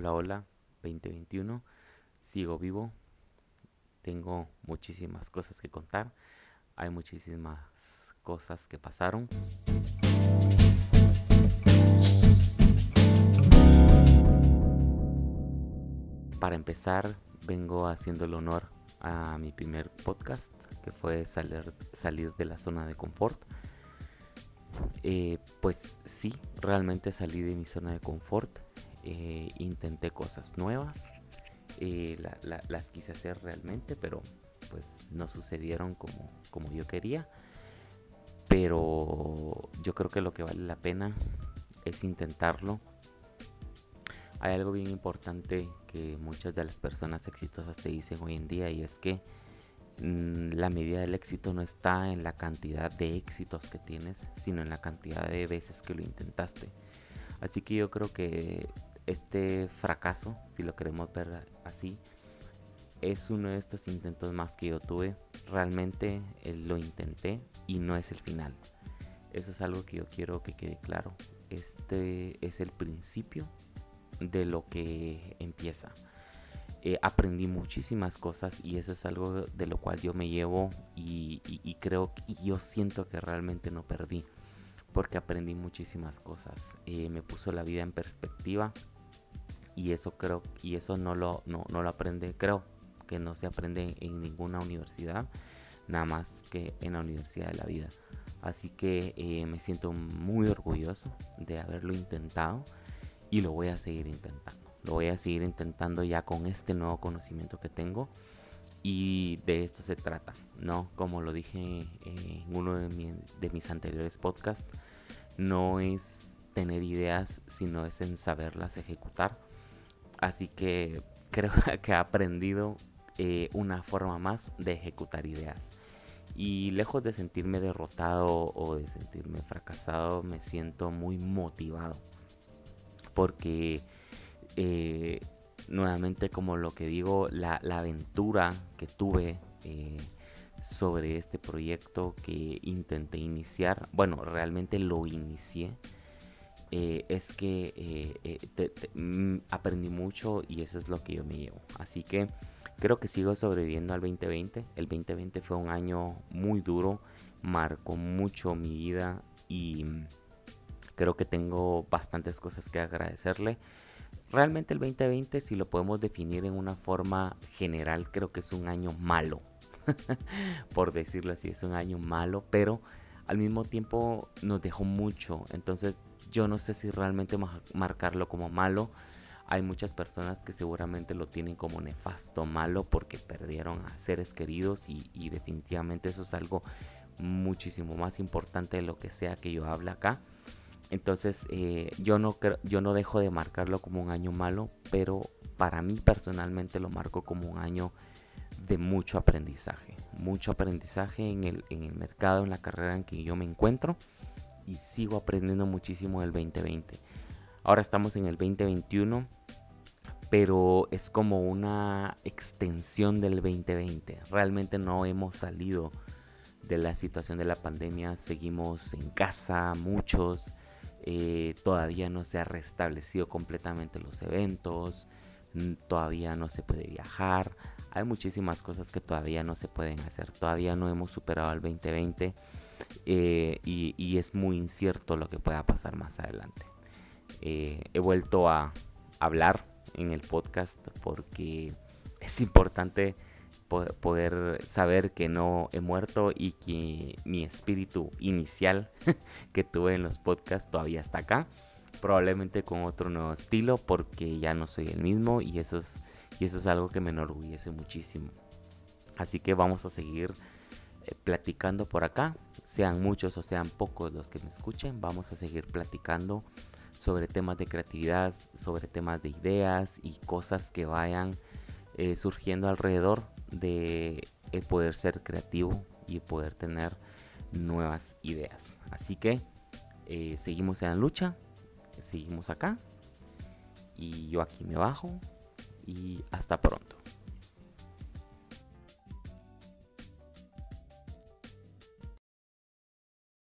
Hola, hola, 2021. Sigo vivo. Tengo muchísimas cosas que contar. Hay muchísimas cosas que pasaron. Para empezar, vengo haciendo el honor a mi primer podcast, que fue salir, salir de la zona de confort. Eh, pues sí, realmente salí de mi zona de confort eh, intenté cosas nuevas, eh, las quise hacer realmente, pero pues no sucedieron como, como yo quería. Pero yo creo que lo que vale la pena es intentarlo. Hay algo bien importante que muchas de las personas exitosas te dicen hoy en día y es que mm, la medida del éxito no está en la cantidad de éxitos que tienes, sino en la cantidad de veces que lo intentaste. Así que yo creo que este fracaso, si lo queremos ver así, es uno de estos intentos más que yo tuve. Realmente eh, lo intenté y no es el final. Eso es algo que yo quiero que quede claro. Este es el principio de lo que empieza. Eh, aprendí muchísimas cosas y eso es algo de lo cual yo me llevo y, y creo y yo siento que realmente no perdí porque aprendí muchísimas cosas. Me puso la vida en perspectiva y eso creo y eso no lo, no, lo aprende, creo que no se aprende en ninguna universidad, nada más que en la Universidad de la Vida. Así que eh, me siento muy orgulloso de haberlo intentado y lo voy a seguir intentando. Lo voy a seguir intentando ya con este nuevo conocimiento que tengo y de esto se trata, ¿no? Como lo dije en uno de, de mis anteriores podcasts, no es tener ideas, sino es en saberlas ejecutar. Así que creo que he aprendido eh, una forma más de ejecutar ideas. Y lejos de sentirme derrotado o de sentirme fracasado, me siento muy motivado. Porque eh, nuevamente como lo que digo, la, aventura que tuve eh, sobre este proyecto que intenté iniciar, bueno, realmente lo inicié, eh, es que eh, mm, aprendí mucho y eso es lo que yo me llevo. Así que creo que sigo sobreviviendo al 2020. El 2020 fue un año muy duro, marcó mucho mi vida y mm, creo que tengo bastantes cosas que agradecerle. Realmente el 2020, si lo podemos definir en una forma general, creo que es un año malo. Por decirlo así, es un año malo, pero al mismo tiempo nos dejó mucho. Entonces yo no sé si realmente marcarlo como malo. Hay muchas personas que seguramente lo tienen como nefasto, malo, porque perdieron a seres queridos y, y definitivamente eso es algo muchísimo más importante de lo que sea que yo hable acá. Entonces eh, yo, no yo no dejo de marcarlo como un año malo, pero para mí personalmente lo marco como un año de mucho aprendizaje. Mucho aprendizaje en el, en el mercado, en la carrera en que yo me encuentro y sigo aprendiendo muchísimo del 2020. Ahora estamos en el 2021, pero es como una extensión del 2020. Realmente no hemos salido de la situación de la pandemia, seguimos en casa, muchos. Eh, todavía no se ha restablecido completamente los eventos, todavía no se puede viajar, hay muchísimas cosas que todavía no se pueden hacer, todavía no hemos superado el 2020 eh, y, es muy incierto lo que pueda pasar más adelante. Eh, he vuelto a hablar en el podcast porque es importante poder saber que no he muerto y que mi espíritu inicial que tuve en los podcasts todavía está acá. Probablemente con otro nuevo estilo porque ya no soy el mismo y eso es, y eso es algo que me enorgullece muchísimo. Así que vamos a seguir eh, platicando por acá. Sean muchos o sean pocos los que me escuchen, vamos a seguir platicando sobre temas de creatividad, sobre temas de ideas y cosas que vayan eh, surgiendo alrededor de poder ser creativo y poder tener nuevas ideas. Así que eh, seguimos en la lucha, seguimos acá y yo aquí me bajo y hasta pronto.